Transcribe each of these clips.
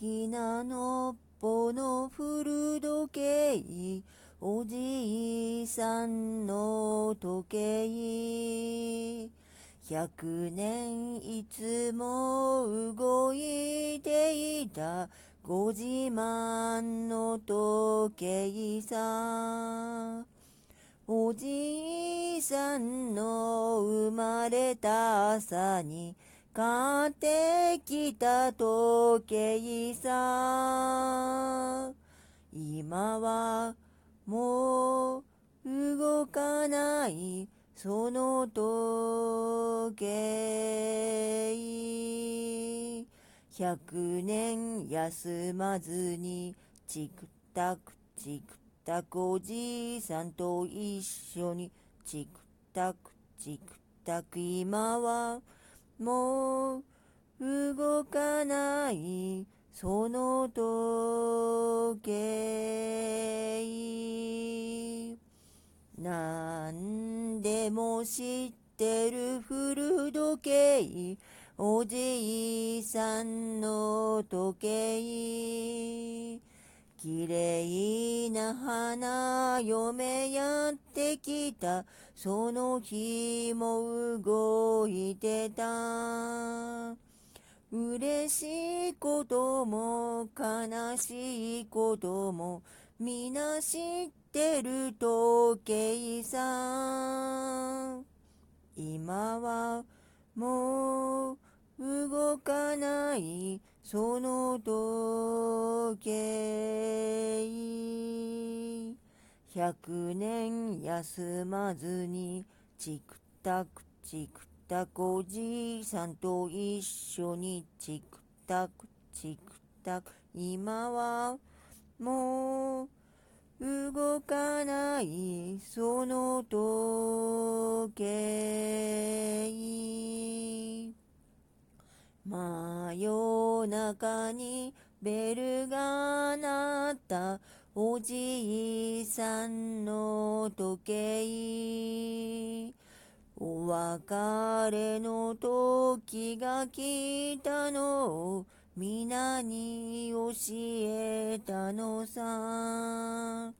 きなのっぽの古時計おじいさんの時計。百年いつも動いていた。ご自慢の時計さ。おじいさんの生まれた朝に買ってきた時計さ今はもう動かないその時計。百年休まずにチクタクチクタクおじいさんと一緒にチクタクチクタク今はもう動かないその時計。何でも知ってる古時計。おじいさんの時計。きれいな花嫁やってきた。その日も動いてた。嬉しいことも悲しいことも皆知ってる時計さ。ん今はもう動かない。その時計百年休まずにチクタクチクタクおじいさんと一緒にチクタクチクタク今はもう動かないその時計真夜中にベルが鳴ったおじいさんの時計。お別れの時が来たのを皆に教えたのさ。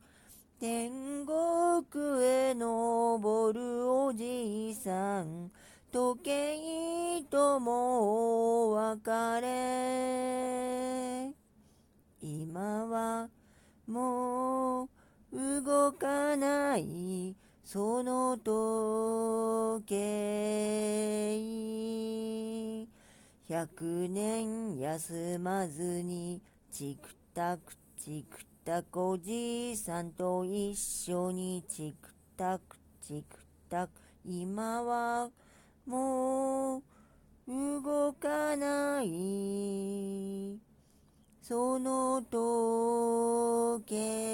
天国へ登るおじいさん。時計ともお別れ。今はもう動かないその時計。百年休まずにチクタクチクタク。おじいさんと一緒にチクタクチクタク。今はもう動かない。その時計